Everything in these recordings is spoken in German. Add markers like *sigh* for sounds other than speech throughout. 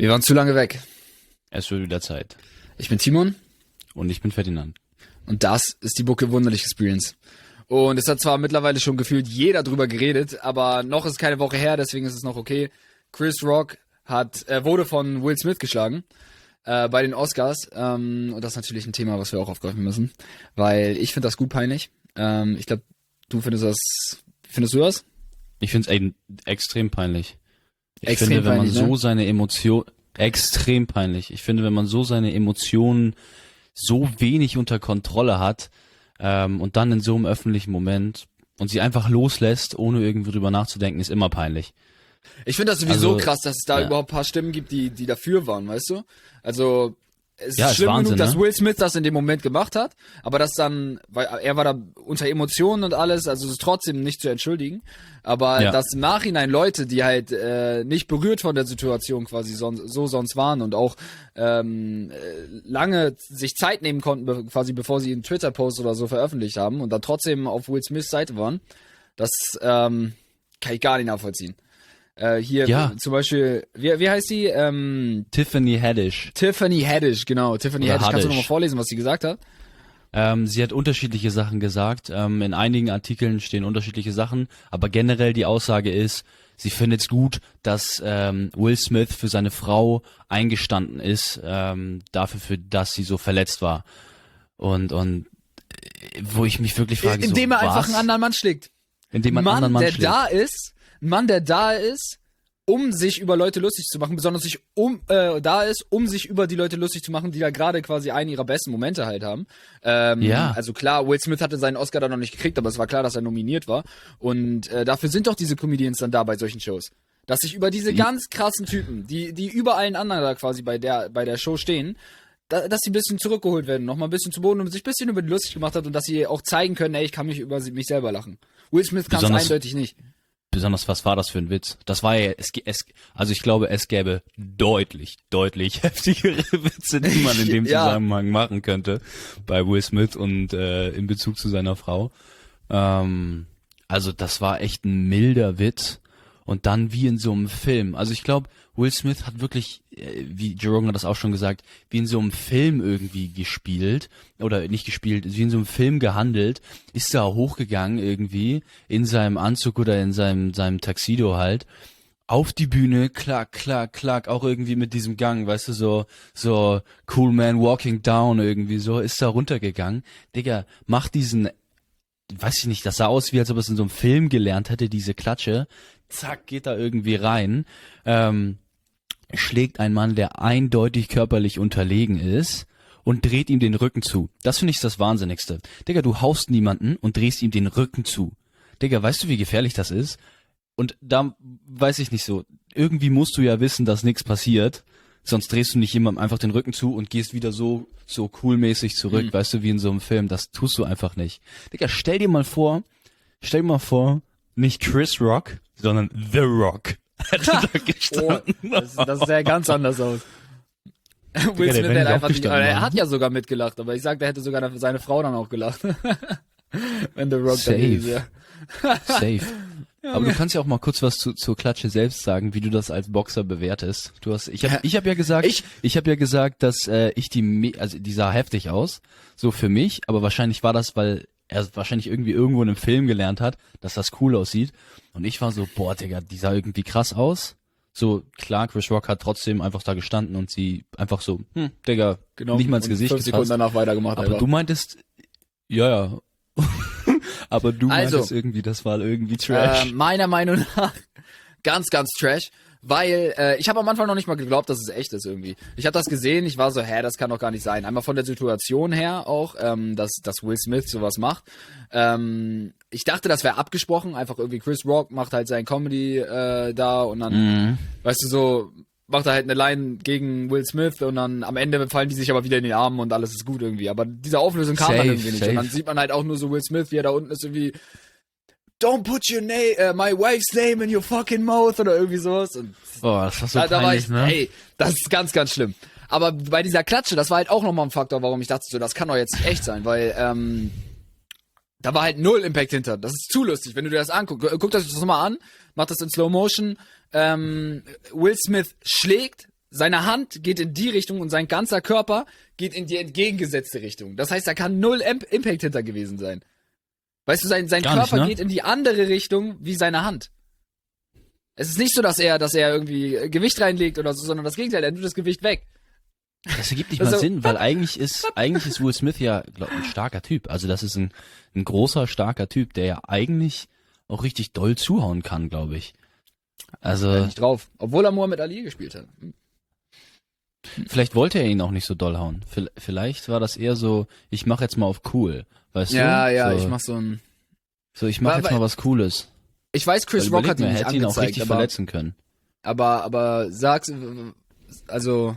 Wir waren zu lange weg. Es wird wieder Zeit. Ich bin Timon. Und ich bin Ferdinand. Und das ist die Bucke Wunderlich Experience. Und es hat zwar mittlerweile schon gefühlt jeder drüber geredet, aber noch ist keine Woche her, deswegen ist es noch okay. Chris Rock hat, äh, wurde von Will Smith geschlagen äh, bei den Oscars. Ähm, und das ist natürlich ein Thema, was wir auch aufgreifen müssen. Weil ich finde das gut peinlich. Ähm, ich glaube, du findest das. Findest du das? Ich finde es extrem peinlich. Ich Extrem finde, wenn man peinlich, so ne? seine Emotionen, extrem peinlich. Ich finde, wenn man so seine Emotionen so wenig unter Kontrolle hat ähm, und dann in so einem öffentlichen Moment und sie einfach loslässt, ohne irgendwie drüber nachzudenken, ist immer peinlich. Ich finde das sowieso Also, krass, dass es da ja. überhaupt ein paar Stimmen gibt, die, die dafür waren, weißt du? Also, es Ja, ist ist schlimm Wahnsinn, genug, dass ne? Will Smith das in dem Moment gemacht hat, aber das dann, weil er war da unter Emotionen und alles, also es ist trotzdem nicht zu entschuldigen. Aber Ja. dass im Nachhinein Leute, die halt äh, nicht berührt von der Situation quasi son so sonst waren und auch ähm, äh, lange sich Zeit nehmen konnten, be quasi bevor sie einen Twitter-Post oder so veröffentlicht haben und dann trotzdem auf Will Smiths Seite waren, das ähm, kann ich gar nicht nachvollziehen. Äh, hier Ja. zum Beispiel, wie, wie heißt die? Ähm, Tiffany Haddish. Tiffany Haddish, genau. Tiffany Oder Haddish. Kannst du Haddish. nochmal vorlesen, was sie gesagt hat? Ähm, sie hat unterschiedliche Sachen gesagt. Ähm, in einigen Artikeln stehen unterschiedliche Sachen, aber generell die Aussage ist, sie findet es gut, dass ähm, Will Smith für seine Frau eingestanden ist, ähm, dafür, für das sie so verletzt war. Und und äh, wo ich mich wirklich frage, Indem so, er einfach was? einen anderen Mann schlägt. indem man Mann, anderen Mann der schlägt. da ist, ein Mann, der da ist, um sich über Leute lustig zu machen, besonders sich um äh, da ist, um sich über die Leute lustig zu machen, die da gerade quasi einen ihrer besten Momente halt haben. Ähm, Ja. Also klar, Will Smith hatte seinen Oscar dann noch nicht gekriegt, aber es war klar, dass er nominiert war. Und äh, dafür sind doch diese Comedians dann da bei solchen Shows. Dass sich über diese ganz krassen Typen, die, die über allen anderen da quasi bei der, bei der Show stehen, da, dass sie ein bisschen zurückgeholt werden, nochmal ein bisschen zu Boden und sich ein bisschen über die lustig gemacht hat und dass sie auch zeigen können, ey, ich kann mich über mich selber lachen. Will Smith kann es eindeutig nicht. Besonders, was war das für ein Witz? Das war ja, es, es, also ich glaube, es gäbe deutlich, deutlich *laughs* heftigere Witze, die man in dem *laughs* Ja. Zusammenhang machen könnte bei Will Smith und äh, in Bezug zu seiner Frau. Ähm, also das war echt ein milder Witz und dann wie in so einem Film. Also ich glaube, Will Smith hat wirklich, äh, wie Joe Rogan hat das auch schon gesagt, wie in so einem Film irgendwie gespielt oder nicht gespielt, wie in so einem Film gehandelt, ist da hochgegangen irgendwie in seinem Anzug oder in seinem seinem Taxido halt auf die Bühne, klack, klack, klack, auch irgendwie mit diesem Gang, weißt du, so, so Cool Man Walking Down irgendwie so, ist da runtergegangen. Digga, mach diesen, weiß ich nicht, das sah aus, wie als ob er es in so einem Film gelernt hätte, diese Klatsche. Zack, geht da irgendwie rein. Ähm, schlägt ein Mann, der eindeutig körperlich unterlegen ist und dreht ihm den Rücken zu. Das finde ich das Wahnsinnigste. Digga, du haust niemanden und drehst ihm den Rücken zu. Digga, weißt du, wie gefährlich das ist? Und da weiß ich nicht so. Irgendwie musst du ja wissen, dass nichts passiert. Sonst drehst du nicht jemandem einfach den Rücken zu und gehst wieder so, so coolmäßig zurück, Mhm. weißt du, wie in so einem Film. Das tust du einfach nicht. Digga, stell dir mal vor, stell dir mal vor, nicht Chris Rock, sondern The Rock. *laughs* Da Oh, das, das sähe ganz anders aus. Will Smith hätte einfach nicht, er hat ja sogar mitgelacht, aber ich sag, der hätte sogar seine Frau dann auch gelacht. *laughs* Wenn The Rock da Safe. ist, *laughs* ja. Safe. Aber du kannst ja auch mal kurz was zu, zur Klatsche selbst sagen, wie du das als Boxer bewertest. Du hast, ich habe, Ja. ich habe ja gesagt, Ich- ich, habe ja gesagt, dass äh, ich die, also die sah heftig aus, so für mich, aber wahrscheinlich war das, weil er wahrscheinlich irgendwie irgendwo in einem Film gelernt hat, dass das cool aussieht. Und ich war so, boah, Digga, die sah irgendwie krass aus. So, klar, Chris Rock hat trotzdem einfach da gestanden und sie einfach so, hm, Digga, Genau. nicht mal ins Gesicht Fünf Sekunden danach weitergemacht. Aber einfach. du meintest, ja, ja. *laughs* aber du Also. meintest irgendwie, das war irgendwie Trash. Äh, meiner Meinung nach *laughs* ganz, ganz trash. Weil äh, ich habe am Anfang noch nicht mal geglaubt, dass es echt ist irgendwie. Ich habe das gesehen, ich war so, hä, das kann doch gar nicht sein. Einmal von der Situation her auch, ähm, dass, dass Will Smith sowas macht. Ähm, ich dachte, das wäre abgesprochen, einfach irgendwie Chris Rock macht halt sein Comedy äh, da und dann, Mhm. weißt du, so macht er halt eine Line gegen Will Smith und dann am Ende fallen die sich aber wieder in den Armen und alles ist gut irgendwie. Aber diese Auflösung kam dann Safe, irgendwie nicht. safe. Und dann sieht man halt auch nur so Will Smith, wie er da unten ist irgendwie Don't put your name, uh, my wife's name in your fucking mouth oder irgendwie sowas. Und Boah, das war so da, da war ich, ne? ey, das ist ganz, ganz schlimm. Aber bei dieser Klatsche, das war halt auch nochmal ein Faktor, warum ich dachte, so, das kann doch jetzt echt sein, weil ähm, da war halt null Impact hinter. Das ist zu lustig, wenn du dir das anguckst. Guck das nochmal an, mach das in Slow Motion. Ähm, Will Smith schlägt seine Hand geht in die Richtung und sein ganzer Körper geht in die entgegengesetzte Richtung. Das heißt, da kann null Imp Impact hinter gewesen sein. Weißt du, sein, sein Gar Körper nicht, ne? geht in die andere Richtung wie seine Hand. Es ist nicht so, dass er, dass er irgendwie Gewicht reinlegt oder so, sondern das Gegenteil, er tut das Gewicht weg. Das ergibt nicht *laughs* Also- mal Sinn, weil eigentlich ist, *laughs* eigentlich ist Will Smith ja, glaub, ein starker Typ. Also das ist ein, ein großer, starker Typ, der ja eigentlich auch richtig doll zuhauen kann, glaube ich. Also, Äh, nicht drauf. Obwohl er Muhammad Ali gespielt hat. Hm. vielleicht wollte er ihn auch nicht so doll hauen. Vi- Vielleicht war das eher so, ich mach jetzt mal auf cool. Weißt Ja, du? ja, so, ich mach so ein. So, ich mach War- jetzt mal was Cooles. Ich weiß, Chris Rock hat ihn er nicht hätte ihn auch richtig aber, verletzen können. aber, aber sag's, also,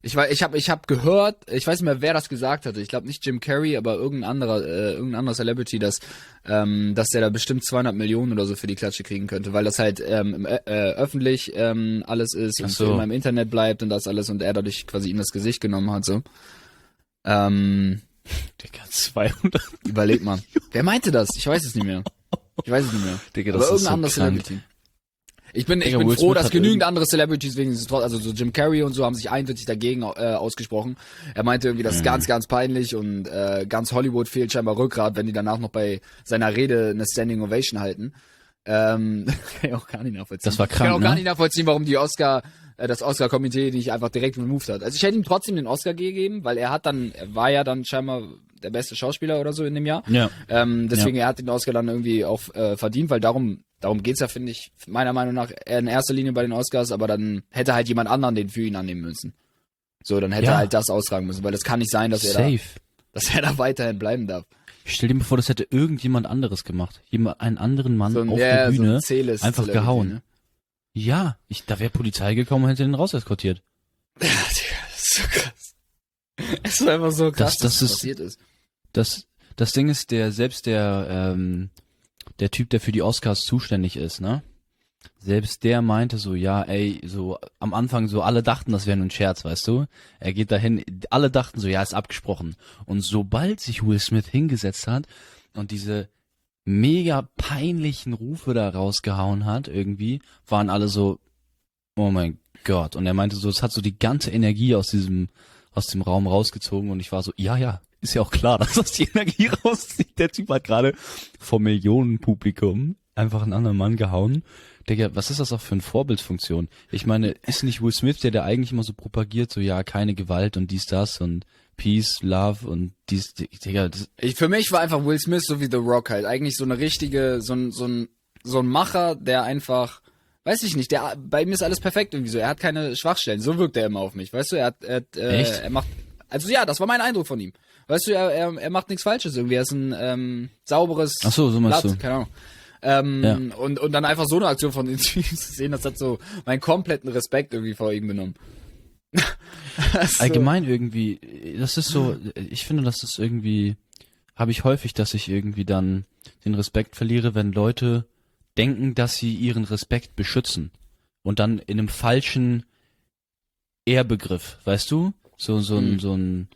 ich weiß, ich habe, ich habe gehört, ich weiß nicht mehr, wer das gesagt hatte. Ich glaube nicht Jim Carrey, aber irgendein anderer, äh, irgendein anderer Celebrity, dass, ähm, dass der da bestimmt 200 Millionen oder so für die Klatsche kriegen könnte, weil das halt ähm, im, äh, äh, öffentlich ähm, alles ist und so. immer im Internet bleibt und das alles und er dadurch quasi ihm das Gesicht genommen hat so. Ähm, Digga, 200. überleg mal. Wer meinte das? Ich weiß es nicht mehr. Ich weiß es nicht mehr. Digga, Aber das ist irgendein so anderes krank. Celebrity. Ich bin, ich bin Will froh, Smith dass genügend andere Celebrities wegen dieses Trotz, also so Jim Carrey und so haben sich eindeutig dagegen äh, ausgesprochen. Er meinte irgendwie, das ist Mhm. ganz, ganz peinlich und äh, ganz Hollywood fehlt scheinbar Rückgrat, wenn die danach noch bei seiner Rede eine Standing Ovation halten. Ähm, *laughs* kann ich auch gar nicht nachvollziehen. Das war Ich kann krank, auch gar ne? nicht nachvollziehen, warum die Oscar, das Oscar-Komitee nicht einfach direkt removed hat. Also ich hätte ihm trotzdem den Oscar gegeben, weil er hat dann, er war ja dann scheinbar der beste Schauspieler oder so in dem Jahr. Ja. Ähm, deswegen, er hat den Oscar dann irgendwie auch äh, verdient, weil darum, darum geht's ja, finde ich, meiner Meinung nach in erster Linie bei den Oscars, aber dann hätte halt jemand anderen den für ihn annehmen müssen. So, dann hätte Ja. er halt das austragen müssen, weil das kann nicht sein, dass er da, Safe. dass er da weiterhin bleiben darf. Stell dir mal vor, das hätte irgendjemand anderes gemacht. Jemand, einen anderen Mann So ein, auf ja, der so Bühne. ein C-List einfach gehauen. Ne? Ja, ich, da wäre Polizei gekommen und hätte den raus eskortiert. *laughs* Ja, Digga, das ist so krass. Es ist einfach so krass, Das- das dass das passiert ist. Das, das Ding ist, der, selbst der, ähm, der Typ, der für die Oscars zuständig ist, ne? Selbst der meinte so, ja, ey, so am Anfang so, alle dachten, das wäre nur ein Scherz, weißt du? Er geht dahin, alle dachten so, ja, ist abgesprochen. Und sobald sich Will Smith hingesetzt hat und diese mega peinlichen Rufe da rausgehauen hat, irgendwie, waren alle so, oh mein Gott. Und er meinte so, es hat so die ganze Energie aus diesem, aus dem Raum rausgezogen und ich war so, ja, ja, ist ja auch klar, *laughs* dass das die Energie rauszieht. Der Typ hat gerade vor Millionenpublikum einfach einen anderen Mann gehauen. Digga, was ist das auch für eine Vorbildfunktion? Ich meine, ist nicht Will Smith, der der eigentlich immer so propagiert, so ja, keine Gewalt und dies, das und Peace, Love und dies, Digga, das, Ich, für mich war einfach Will Smith so wie The Rock halt. Eigentlich so eine richtige, so ein, so ein, so ein Macher, der einfach, weiß ich nicht, der, bei ihm ist alles perfekt irgendwie so. Er hat keine Schwachstellen. So wirkt er immer auf mich. Weißt du, er hat, er, hat, äh, Echt? er macht, also ja, das war mein Eindruck von ihm. Weißt du, er, er, er macht nichts Falsches irgendwie. Er ist ein, ähm, sauberes Ach so, so meinst Blatt, du. keine Ahnung. Ähm, Ja. und, und dann einfach so eine Aktion von den *laughs* Typen zu sehen, das hat so meinen kompletten Respekt irgendwie vor ihm genommen. Das *laughs* ist so- allgemein irgendwie, das ist so, ich finde, das ist irgendwie, habe ich häufig, dass ich irgendwie dann den Respekt verliere, wenn Leute denken, dass sie ihren Respekt beschützen und dann in einem falschen Ehrbegriff, weißt du? So, so ein, Mhm. so ein,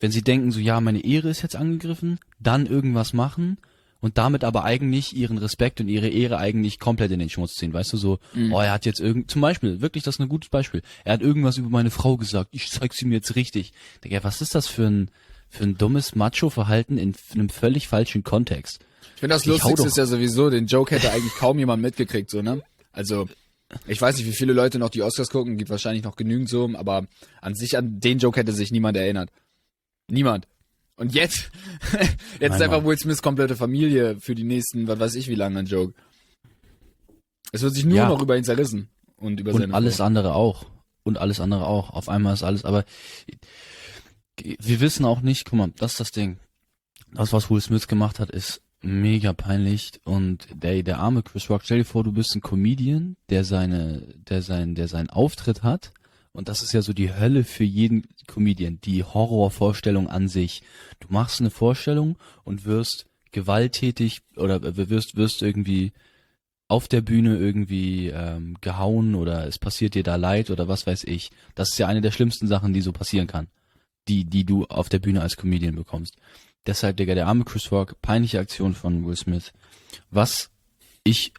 wenn sie denken, so, ja, meine Ehre ist jetzt angegriffen, dann irgendwas machen und damit aber eigentlich ihren Respekt und ihre Ehre eigentlich komplett in den Schmutz ziehen, weißt du, so, Mhm. oh, er hat jetzt irgend, zum Beispiel, wirklich, das ist ein gutes Beispiel, er hat irgendwas über meine Frau gesagt, ich zeig sie mir jetzt richtig. Digga, was ist das für ein, für ein dummes Macho-Verhalten in einem völlig falschen Kontext? Ich finde das Ich Lustigste ist ja sowieso, den Joke hätte eigentlich kaum jemand mitgekriegt, so, ne? Also, ich weiß nicht, wie viele Leute noch die Oscars gucken, gibt wahrscheinlich noch genügend so, aber an sich, an den Joke hätte sich niemand erinnert. Niemand. Und jetzt, *laughs* jetzt ist Nein, einfach Mann. Will Smiths komplette Familie für die nächsten, was weiß ich wie lange ein Joke. Es wird sich nur Ja. noch über ihn zerrissen. Und über Und seine alles Frau. andere auch. Und alles andere auch. Auf einmal ist alles, aber wir wissen auch nicht, guck mal, das ist das Ding. Das, was Will Smith gemacht hat, ist mega peinlich und der, der arme Chris Rock, stell dir vor, du bist ein Comedian, der seine, der sein, der seinen Auftritt hat und das ist ja so die Hölle für jeden Comedian, die Horrorvorstellung an sich. Du machst eine Vorstellung und wirst gewalttätig oder wirst, wirst irgendwie auf der Bühne irgendwie ähm, gehauen oder es passiert dir da leid oder was weiß ich. Das ist ja eine der schlimmsten Sachen, die so passieren kann. Die, die du auf der Bühne als Comedian bekommst. Deshalb, Digga, der arme Chris Rock, peinliche Aktion von Will Smith. Was ich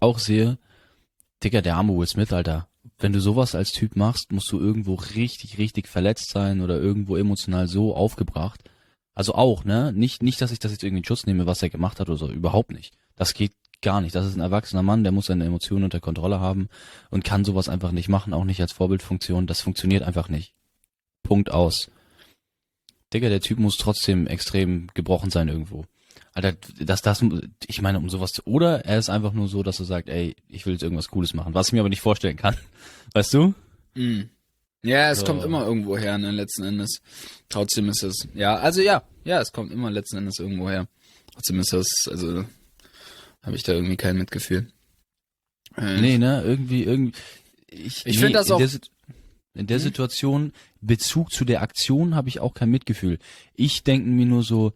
auch sehe, Digga, der arme Will Smith, Alter. Wenn du sowas als Typ machst, musst du irgendwo richtig, richtig verletzt sein oder irgendwo emotional so aufgebracht. Also auch, ne? Nicht, nicht, dass ich das jetzt irgendwie in Schutz nehme, was er gemacht hat oder so. Überhaupt nicht. Das geht gar nicht. Das ist ein erwachsener Mann, der muss seine Emotionen unter Kontrolle haben und kann sowas einfach nicht machen, auch nicht als Vorbildfunktion. Das funktioniert einfach nicht. Punkt aus. Digga, der Typ muss trotzdem extrem gebrochen sein irgendwo. Alter, das, das, ich meine, um sowas zu, oder er ist einfach nur so, dass er sagt, ey, ich will jetzt irgendwas Cooles machen, was ich mir aber nicht vorstellen kann. *laughs* Weißt du? Mm. Ja, es So. kommt immer irgendwo her, ne, letzten Endes. Trotzdem ist es, ja, also ja, ja, es kommt immer letzten Endes irgendwo her. Trotzdem ist das, also, habe ich da irgendwie kein Mitgefühl. Äh, Nee, ne, irgendwie, irgendwie, ich, Ich find das in auch- in der Hm? Situation, Bezug zu der Aktion habe ich auch kein Mitgefühl. Ich denke mir nur so,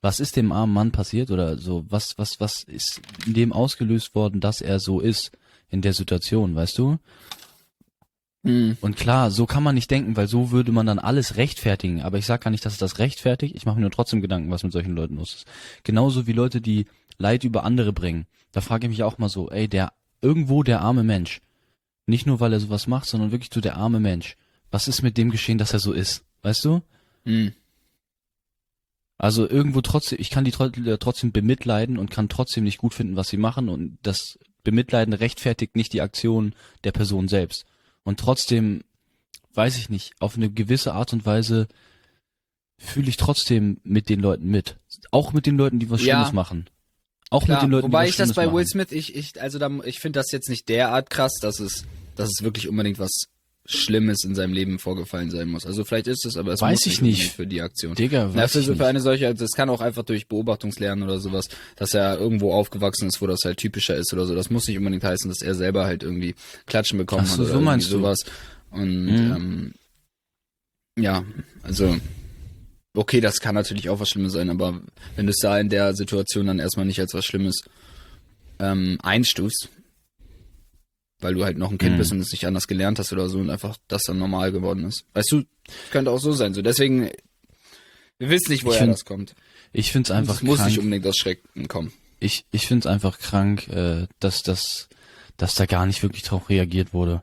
was ist dem armen Mann passiert oder so, was, was, was ist in dem ausgelöst worden, dass er so ist in der Situation, weißt du? mm, Und klar, so kann man nicht denken, weil so würde man dann alles rechtfertigen. Aber ich sag gar nicht, dass es das rechtfertigt. Ich mache mir nur trotzdem Gedanken, was mit solchen Leuten los ist. Genauso wie Leute, die Leid über andere bringen. Da frage ich mich auch mal so, ey, der irgendwo der arme Mensch. Nicht nur, weil er sowas macht, sondern wirklich so der arme Mensch. Was ist mit dem geschehen, dass er so ist? Weißt du? mm. Also irgendwo trotzdem, ich kann die äh, trotzdem bemitleiden und kann trotzdem nicht gut finden, was sie machen und das Bemitleiden rechtfertigt nicht die Aktion der Person selbst. Und trotzdem, weiß ich nicht, auf eine gewisse Art und Weise fühle ich trotzdem mit den Leuten mit. Auch mit den Leuten, die was Ja. Schlimmes machen. Auch Klar, mit den Leuten, wobei die was ich das Schlimmes bei machen. Will Smith, ich, ich, also da, ich finde das jetzt nicht derart krass, dass es, dass es wirklich unbedingt was Schlimmes in seinem Leben vorgefallen sein muss. Also vielleicht ist es, aber es Weiß muss ich nicht für die Aktion. Digga, Na, weiß für, ich nicht. für eine solche, also das kann auch einfach durch Beobachtungslernen oder sowas, dass er irgendwo aufgewachsen ist, wo das halt typischer ist oder so. Das muss nicht unbedingt heißen, dass er selber halt irgendwie Klatschen bekommen Ach so, hat oder so sowas. Und Mhm. ähm, ja, also okay, das kann natürlich auch was Schlimmes sein, aber wenn du es da in der Situation dann erstmal nicht als was Schlimmes ähm, einstufst, weil du halt noch ein Kind Mhm. bist und es nicht anders gelernt hast oder so und einfach das dann normal geworden ist. Weißt du, könnte auch so sein. So deswegen, wir wissen nicht, Ich woher find- das kommt. Ich find's einfach es muss krank. nicht unbedingt aus Schrecken kommen. ich, ich find's einfach krank, äh, dass, dass, dass da gar nicht wirklich drauf reagiert wurde.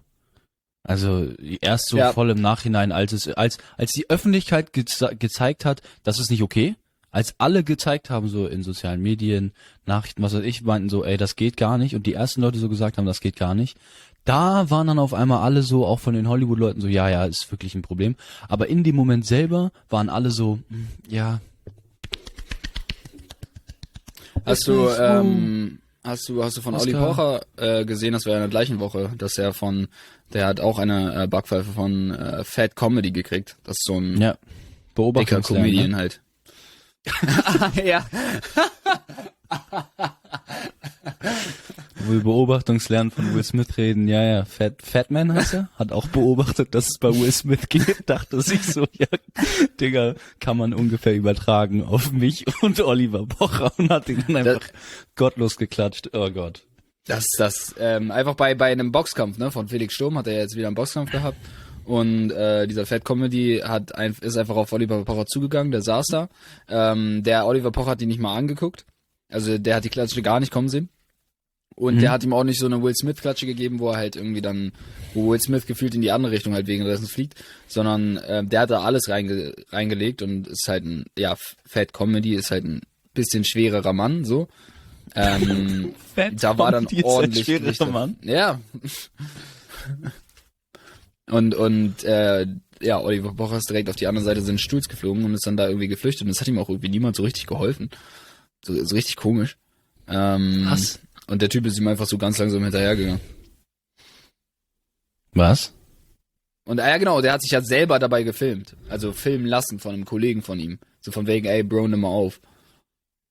Also erst so Ja. voll im Nachhinein, als es, als, als die Öffentlichkeit geze gezeigt hat, das ist nicht okay, als alle gezeigt haben, so in sozialen Medien, Nachrichten, was weiß ich, meinten so, ey, das geht gar nicht, und die ersten Leute so gesagt haben, das geht gar nicht, da waren dann auf einmal alle so, auch von den Hollywood-Leuten so, ja, ja, ist wirklich ein Problem. Aber in dem Moment selber waren alle so, hm, ja, Hast du, ähm, hast du, hast du von Olli Oscar. Pocher äh, gesehen, das war ja in der gleichen Woche, dass er von, der hat auch eine äh, Backpfeife von äh, Fat Comedy gekriegt. Das ist so ein ja, dicker Beobachtungslernen, ne? Comedian halt. *laughs* ja. Wo wir Beobachtungslernen von Will Smith reden, ja, ja, Fat, Fatman heißt er, hat auch beobachtet, dass es bei Will Smith geht, *laughs* dachte sich so, ja, Digga, kann man ungefähr übertragen auf mich und Oliver Pocher und hat ihn dann einfach gottlos geklatscht, oh Gott. Das, das, ähm, einfach bei, bei einem Boxkampf, ne, von Felix Sturm hat er jetzt wieder einen Boxkampf gehabt. Und äh, dieser Fat Comedy hat ein, ist einfach auf Oliver Pocher zugegangen, der saß da. Ähm, der Oliver Pocher hat ihn nicht mal angeguckt. Also der hat die Klatsche gar nicht kommen sehen. Und Mhm. der hat ihm auch nicht so eine Will Smith Klatsche gegeben, wo er halt irgendwie dann, wo Will Smith gefühlt in die andere Richtung halt wegen dessen fliegt, sondern äh, der hat da alles reinge reingelegt und ist halt ein, ja, Fat Comedy ist halt ein bisschen schwererer Mann, so. Ähm, *laughs* Fat da war dann Comedy ist ein ordentlich schwerer Licht. Mann. Ja. Und und äh, ja, Oliver Pocher ist direkt auf die andere Seite seines Stuhls geflogen und ist dann da irgendwie geflüchtet und es hat ihm auch irgendwie niemand so richtig geholfen. So, so richtig komisch. Ähm, Was? Und der Typ ist ihm einfach so ganz langsam hinterhergegangen. Was? Und ah, ja genau, der hat sich ja selber dabei gefilmt. Also filmen lassen von einem Kollegen von ihm. So von wegen, ey Bro, nimm mal auf.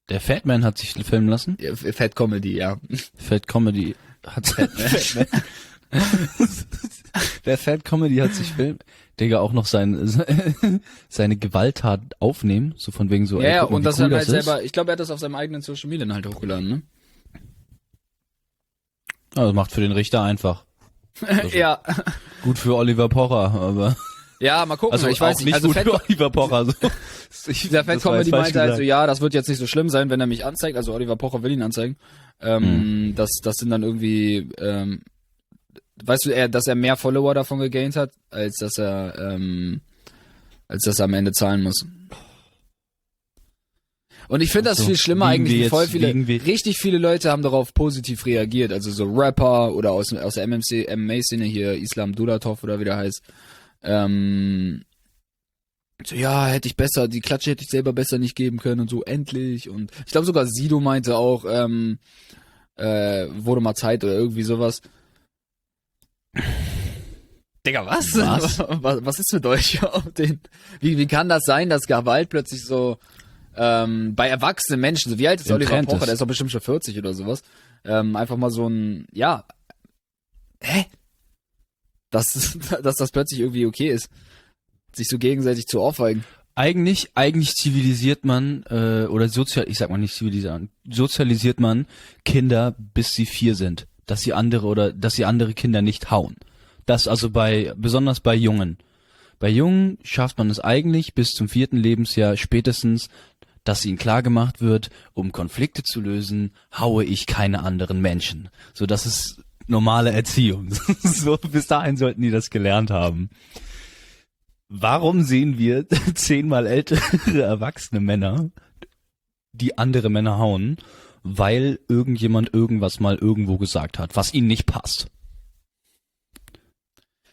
Der Fatman hat sich filmen lassen? Ja, Fat Comedy, ja. Fat Comedy *laughs* hat Fatman. *laughs* Der Fat Comedy hat sich filmen. Digga, auch noch sein, *laughs* seine Gewalttat aufnehmen, so von wegen so, ja, ey, ja, guck und das cool dann halt das ist. selber, ich glaube, er hat das auf seinem eigenen Social Media halt hochgeladen, ne? Das macht für den Richter einfach. Also, *laughs* ja. Gut für Oliver Pocher, aber Ja, mal gucken. also ich weiß nicht. Also gut Fat, für Oliver Pocher. So. Ich, der Fat Comedy meinte halt so, ja, das wird jetzt nicht so schlimm sein, wenn er mich anzeigt. Also Oliver Pocher will ihn anzeigen. Ähm, Mhm. das, das sind dann irgendwie, ähm, weißt du, er, dass er mehr Follower davon gegaint hat, als dass er, ähm, als dass er am Ende zahlen muss. Und ich finde das So, viel schlimmer eigentlich, wie voll jetzt- viele, richtig viele Leute haben darauf positiv reagiert, also so Rapper oder aus, aus der MMC, MMA-Szene hier, Islam Dulatov oder wie der heißt, ähm, so, ja, hätte ich besser, die Klatsche hätte ich selber besser nicht geben können und so, endlich. Und ich glaube sogar Sido meinte auch, ähm, äh, wurde mal Zeit oder irgendwie sowas. Digga, was? Was? *laughs* was, was ist mit euch? *laughs* auf den, wie, wie kann das sein, dass Gewalt plötzlich so ähm, bei erwachsenen Menschen, so wie alt ist Im Oliver Pocher, der ist doch bestimmt schon 40 oder sowas, ähm, einfach mal so ein, ja, hä? Dass, *laughs* dass das plötzlich irgendwie okay ist, sich so gegenseitig zu ohrfeigen. Eigentlich, eigentlich zivilisiert man, äh, oder sozial, ich sag mal nicht zivilisieren, sozialisiert man Kinder, bis sie vier sind. Dass sie andere oder, dass sie andere Kinder nicht hauen. Das also bei, besonders bei Jungen. Bei Jungen schafft man es eigentlich bis zum vierten Lebensjahr spätestens, dass ihnen klar gemacht wird, um Konflikte zu lösen, haue ich keine anderen Menschen. So, das ist normale Erziehung. *laughs* so, bis dahin sollten die das gelernt haben. Warum sehen wir *laughs* zehnmal ältere erwachsene Männer, die andere Männer hauen, weil irgendjemand irgendwas mal irgendwo gesagt hat, was ihnen nicht passt?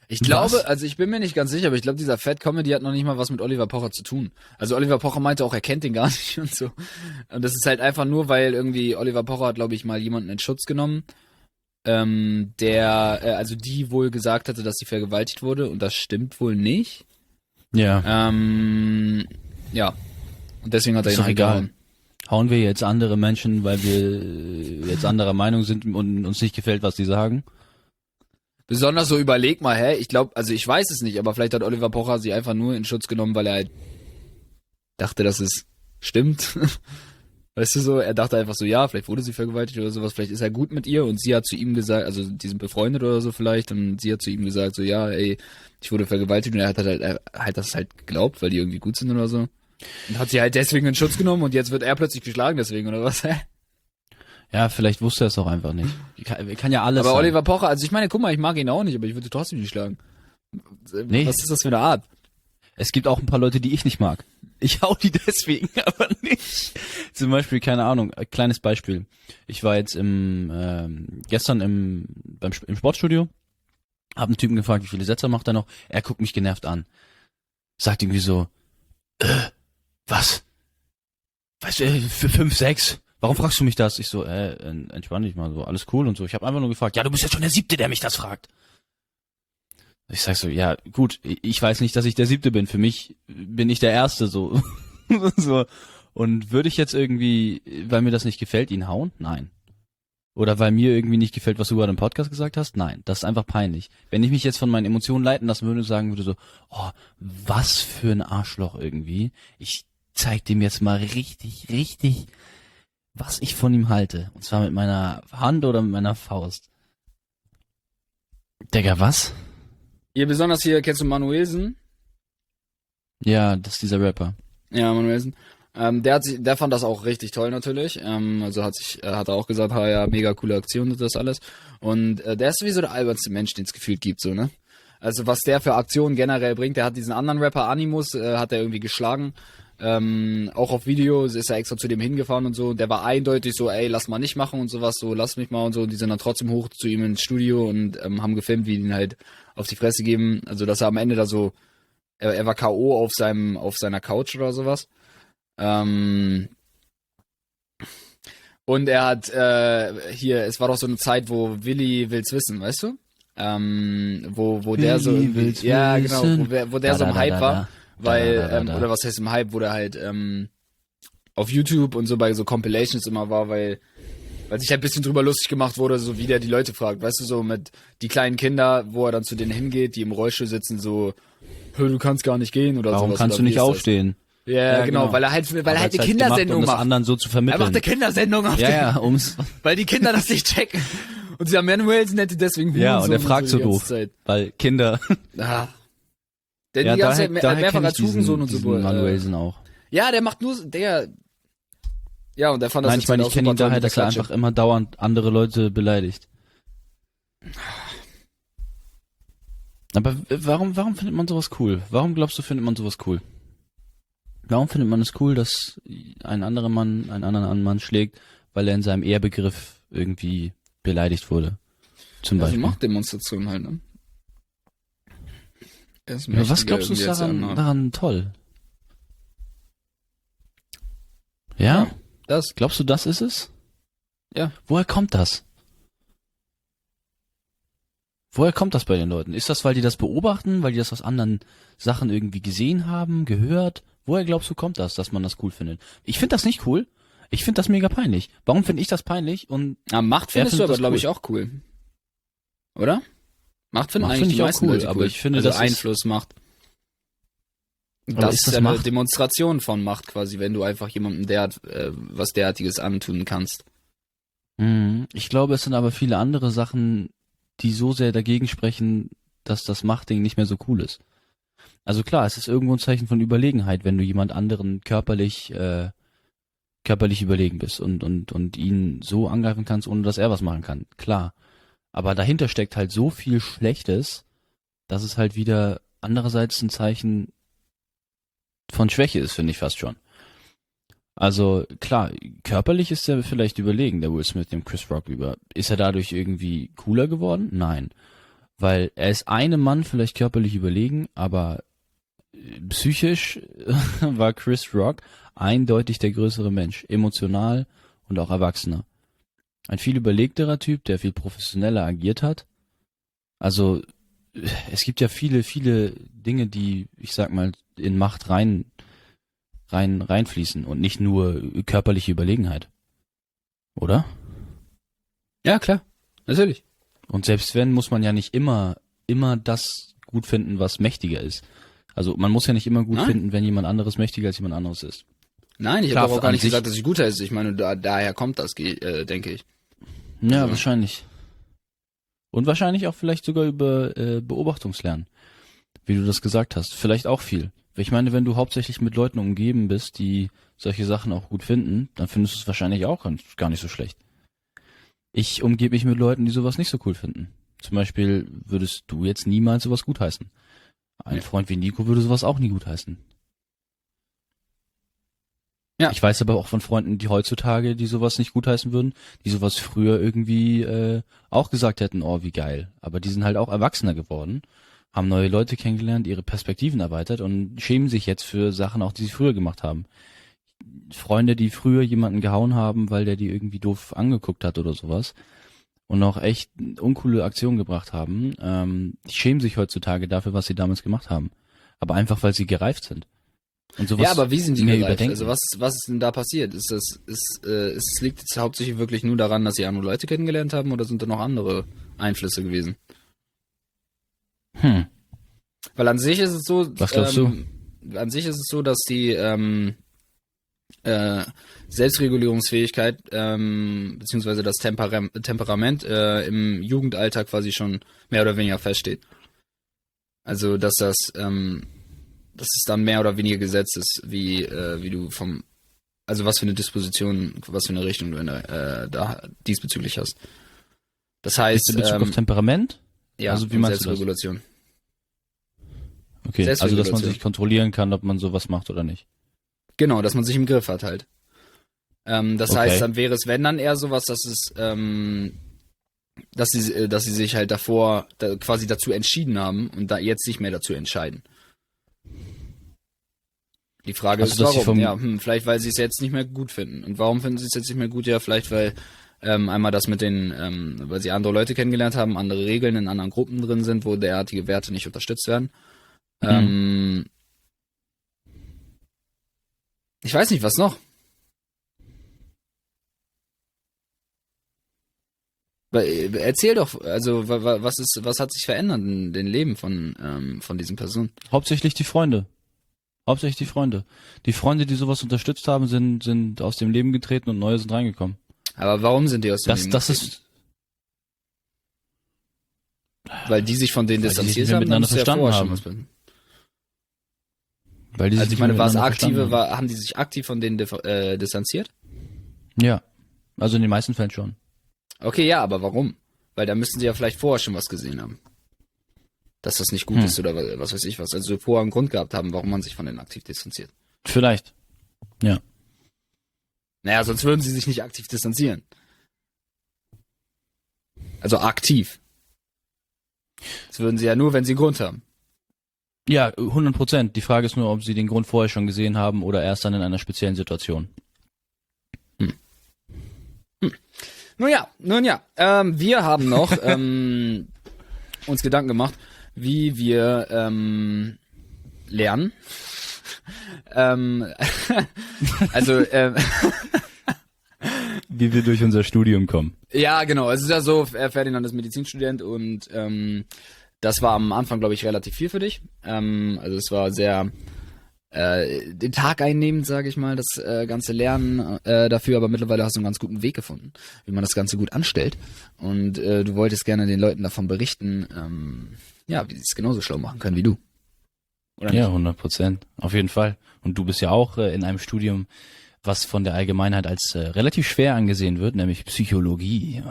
Ich glaube, Was? also ich bin mir nicht ganz sicher, aber ich glaube, dieser Fat Comedy hat noch nicht mal was mit Oliver Pocher zu tun. Also Oliver Pocher meinte auch, er kennt den gar *laughs* nicht und so. Und das ist halt einfach nur, weil irgendwie Oliver Pocher hat, glaube ich, mal jemanden in Schutz genommen, ähm, der, äh, also die wohl gesagt hatte, dass sie vergewaltigt wurde und das stimmt wohl nicht. Ja. Ähm, ja. Und deswegen hat er Ist ihn doch halt egal. gehauen. Hauen wir jetzt andere Menschen, weil wir jetzt anderer Meinung sind und uns nicht gefällt, was die sagen? Besonders so überleg mal, hä? Ich glaube, also ich weiß es nicht, aber vielleicht hat Oliver Pocher sie einfach nur in Schutz genommen, weil er halt dachte, dass es stimmt. *laughs* Weißt du so, er dachte einfach so, ja, vielleicht wurde sie vergewaltigt oder sowas, vielleicht ist er gut mit ihr und sie hat zu ihm gesagt, also die sind befreundet oder so vielleicht und sie hat zu ihm gesagt, so, ja, ey, ich wurde vergewaltigt und er hat halt, er hat das halt geglaubt, weil die irgendwie gut sind oder so. Und hat sie halt deswegen in Schutz genommen und jetzt wird er plötzlich geschlagen deswegen oder was? *laughs* Ja, vielleicht wusste er es auch einfach nicht. Kann, kann ja alles Aber sein. Oliver Pocher, also ich meine, guck mal, ich mag ihn auch nicht, aber ich würde trotzdem nicht schlagen. Nee. Was ist das für eine Art? Es gibt auch ein paar Leute, die ich nicht mag. Ich hau die deswegen *laughs* aber nicht. Zum Beispiel, keine Ahnung, ein kleines Beispiel. Ich war jetzt im ähm, gestern im beim im Sportstudio, hab einen Typen gefragt, wie viele Sätze macht er noch. Er guckt mich genervt an, sagt irgendwie so, äh, was? Weißt du, äh, für fünf, sechs? Warum fragst du mich das? Ich so, äh, en- entspann dich mal so, alles cool und so. Ich habe einfach nur gefragt, ja, du bist ja schon der Siebte, der mich das fragt. Ich sag so, ja, gut, ich weiß nicht, dass ich der Siebte bin. Für mich bin ich der Erste, so. *laughs* so. Und würde ich jetzt irgendwie, weil mir das nicht gefällt, ihn hauen? Nein. Oder weil mir irgendwie nicht gefällt, was du gerade im Podcast gesagt hast? Nein. Das ist einfach peinlich. Wenn ich mich jetzt von meinen Emotionen leiten lassen würde sagen würde so, oh, was für ein Arschloch irgendwie. Ich zeig dem jetzt mal richtig, richtig, was ich von ihm halte. Und zwar mit meiner Hand oder mit meiner Faust. Digga, was? Hier besonders hier, kennst du Manuelsen? Ja, das ist dieser Rapper. Ja, Manuelsen. Ähm, der hat sich, der fand das auch richtig toll natürlich. Ähm, also hat sich, äh, hat er auch gesagt, ha, ja, mega coole Aktion und das alles. Und äh, der ist sowieso der albernste Mensch, den es gefühlt gibt, so, ne? Also was der für Aktionen generell bringt, der hat diesen anderen Rapper Animus, äh, hat er irgendwie geschlagen. Ähm, auch auf Video ist er extra zu dem hingefahren und so. Der war eindeutig so, ey, lass mal nicht machen und sowas, so, lass mich mal und so. Und die sind dann trotzdem hoch zu ihm ins Studio und ähm, haben gefilmt, wie ihn halt auf die Fresse geben. Also, dass er am Ende da so, er, er war K.O. auf seinem, auf seiner Couch oder sowas. Ähm, und er hat äh, hier, es war doch so eine Zeit, wo Willi will's wissen, weißt du? Ähm, wo, wo der so Willi irgendwie, will's ja genau, wo, wo der Da, so im Hype da, war, da. Weil, Da, da, da, ähm, da. oder was heißt im Hype, wo der halt ähm, auf YouTube und so bei so Compilations immer war, weil weil sich halt ein bisschen drüber lustig gemacht wurde, so wie der die Leute fragt, weißt du, so mit die kleinen Kinder, wo er dann zu denen hingeht, die im Rollstuhl sitzen, so, "Hö, du kannst gar nicht gehen oder Warum sowas. kannst du nicht aufstehen? Ja, genau, weil er halt, weil Aber er halt eine gemacht, Kindersendung um das macht. anderen so zu Er vermitteln. macht eine Kindersendung auf ja, den, ja, ums, *laughs* weil die Kinder das nicht checken. Und dieser Manuelsen nennt die deswegen ja, und Hurensohn er fragt so so doof, weil Kinder, Ah. Der ja, die ganze daher, Zeit mehr, daher mehrfach als Hurensohn und so. diesen äh, Manuelsen auch. Ja, der macht nur, der, ja, und der fand das Nein, ich meine, halt ich kenne ihn daher, dass er einfach immer dauernd andere Leute beleidigt. Aber warum, warum findet man sowas cool? Warum glaubst du, findet man sowas cool? Warum findet man es cool, dass ein anderer Mann einen anderen Mann schlägt, weil er in seinem Ehrbegriff irgendwie beleidigt wurde? Zum Also Beispiel. Machtdemonstration halt, ne? Aber was glaubst du daran, daran toll? Ja? Ja. Das. Glaubst du, das ist es? Ja. Woher kommt das? Woher kommt das bei den Leuten? Ist das, weil die das beobachten, weil die das aus anderen Sachen irgendwie gesehen haben, gehört? Woher glaubst du, kommt das, dass man das cool findet? Ich finde das nicht cool. Ich finde das mega peinlich. Warum finde ich das peinlich? Und Ah, Macht findest du findet aber, glaube cool. ich, auch cool. Oder? Macht Macht eigentlich find ich auch cool, Leute aber cool. ich finde, also das ist- Einfluss macht. Aber Das ist ist, das ja eine Macht? Demonstration von Macht quasi, wenn du einfach jemandem derart, äh, was derartiges antun kannst. Mhm. Ich glaube, es sind aber viele andere Sachen, die so sehr dagegen sprechen, dass das Machtding nicht mehr so cool ist. Also klar, es ist irgendwo ein Zeichen von Überlegenheit, wenn du jemand anderen körperlich, äh, körperlich überlegen bist und, und, und ihn so angreifen kannst, ohne dass er was machen kann. Klar. Aber dahinter steckt halt so viel Schlechtes, dass es halt wieder andererseits ein Zeichen von Schwäche ist, finde ich fast schon. Also klar, körperlich ist er vielleicht überlegen, der Will Smith dem Chris Rock über. Ist er dadurch irgendwie cooler geworden? Nein. Weil er ist einem Mann vielleicht körperlich überlegen, aber äh, psychisch *laughs* war Chris Rock eindeutig der größere Mensch, emotional und auch erwachsener. Ein viel überlegterer Typ, der viel professioneller agiert hat. Also es gibt ja viele, viele Dinge, die, ich sag mal, in Macht rein rein reinfließen und nicht nur körperliche Überlegenheit. Oder? Ja, klar. Natürlich. Und selbst wenn, muss man ja nicht immer immer das gut finden, was mächtiger ist. Also man muss ja nicht immer gut Nein. finden, wenn jemand anderes mächtiger als jemand anderes ist. Nein, ich habe auch gar nicht gesagt, dass ich guter ist. Ich meine, da, daher kommt das, äh, denke ich. Ja, Also- wahrscheinlich. Und wahrscheinlich auch vielleicht sogar über äh, Beobachtungslernen, wie du das gesagt hast. Vielleicht auch viel. Ich meine, wenn du hauptsächlich mit Leuten umgeben bist, die solche Sachen auch gut finden, dann findest du es wahrscheinlich auch gar nicht so schlecht. Ich umgebe mich mit Leuten, die sowas nicht so cool finden. Zum Beispiel würdest du jetzt niemals sowas gutheißen. Ein Ja. Freund wie Nico würde sowas auch nie gutheißen. Ja. Ich weiß aber auch von Freunden, die heutzutage, die sowas nicht gutheißen würden, die sowas früher irgendwie äh, auch gesagt hätten, oh, wie geil. Aber die sind halt auch erwachsener geworden, haben neue Leute kennengelernt, ihre Perspektiven erweitert und schämen sich jetzt für Sachen auch, die sie früher gemacht haben. Freunde, die früher jemanden gehauen haben, weil der die irgendwie doof angeguckt hat oder sowas und auch echt uncoole Aktionen gebracht haben, ähm, die schämen sich heutzutage dafür, was sie damals gemacht haben. Aber einfach, weil sie gereift sind. Ja, aber wie sind die gereift? Also was, was ist denn da passiert? Ist das, ist, äh, ist, es liegt jetzt hauptsächlich wirklich nur daran, dass sie andere Leute kennengelernt haben oder sind da noch andere Einflüsse gewesen? Hm. Weil an sich ist es so, Was glaubst ähm, an sich ist es so, dass die ähm, äh, Selbstregulierungsfähigkeit ähm, beziehungsweise das Temperam Temperament äh, im Jugendalter quasi schon mehr oder weniger feststeht. Also dass das, ähm, dass es dann mehr oder weniger gesetzt ist, wie äh, wie du vom, also was für eine Disposition, was für eine Richtung du in der, äh, da diesbezüglich hast. Das heißt, in Bezug ähm, auf Temperament? ja, also wie und meinst du das? Selbstregulation. Okay, also dass man Selbstregulation. sich kontrollieren kann, ob man sowas macht oder nicht. Genau, dass man sich im Griff hat halt. Ähm, das Okay. heißt, dann wäre es, wenn dann eher sowas, dass es, ähm, dass sie, äh, dass sie sich halt davor da, quasi dazu entschieden haben und da jetzt nicht mehr dazu entscheiden. Die Frage Also, ist, warum? vom- Ja, hm, vielleicht weil sie es jetzt nicht mehr gut finden. Und warum finden sie es jetzt nicht mehr gut? Ja, vielleicht weil ähm, einmal das mit den, ähm, weil sie andere Leute kennengelernt haben, andere Regeln in anderen Gruppen drin sind, wo derartige Werte nicht unterstützt werden. Mhm. Ähm, ich weiß nicht, was noch? Äh, Erzähl doch, also wa- wa- was ist, was hat sich verändert in den Leben von ähm, von diesen Personen? Hauptsächlich die Freunde. Hauptsächlich die Freunde. Die Freunde, die sowas unterstützt haben, sind, sind aus dem Leben getreten und neue sind reingekommen. Aber warum sind die aus dem Das, Leben das getreten? ist, weil die sich von denen die distanziert mehr haben, miteinander ja verstanden schon haben. weil die sich Also ich meine, war es aktive, war, haben die sich aktiv von denen äh, distanziert? Ja. Also in den meisten Fällen schon. Okay, ja, aber warum? Weil da müssten sie ja vielleicht vorher schon was gesehen haben. Dass das nicht gut Hm. ist oder wa- was weiß ich was. Also vorher einen Grund gehabt haben, warum man sich von denen aktiv distanziert. Vielleicht. Ja. Naja, sonst würden sie sich nicht aktiv distanzieren. Also aktiv. Das würden sie ja nur, wenn sie einen Grund haben. Ja, 100 Prozent. Die Frage ist nur, ob sie den Grund vorher schon gesehen haben oder erst dann in einer speziellen Situation. Nun ja, nun ja. Ähm, wir haben noch *laughs* ähm, uns Gedanken gemacht, wie wir ähm, lernen. *laughs* ähm, *laughs* also ähm, Wie wir durch unser Studium kommen. Ja, genau. Es ist ja so, Ferdinand ist Medizinstudent und ähm, das war am Anfang, glaube ich, relativ viel für dich. Ähm, also es war sehr äh, den Tag einnehmend, sage ich mal, das äh, ganze Lernen äh, dafür, aber mittlerweile hast du einen ganz guten Weg gefunden, wie man das Ganze gut anstellt. Und äh, du wolltest gerne den Leuten davon berichten, ähm, ja, wie sie es genauso schlau machen können wie du. Oder Ja, nicht? 100 Prozent. Auf jeden Fall. Und du bist ja auch äh, in einem Studium, was von der Allgemeinheit als äh, relativ schwer angesehen wird, nämlich Psychologie.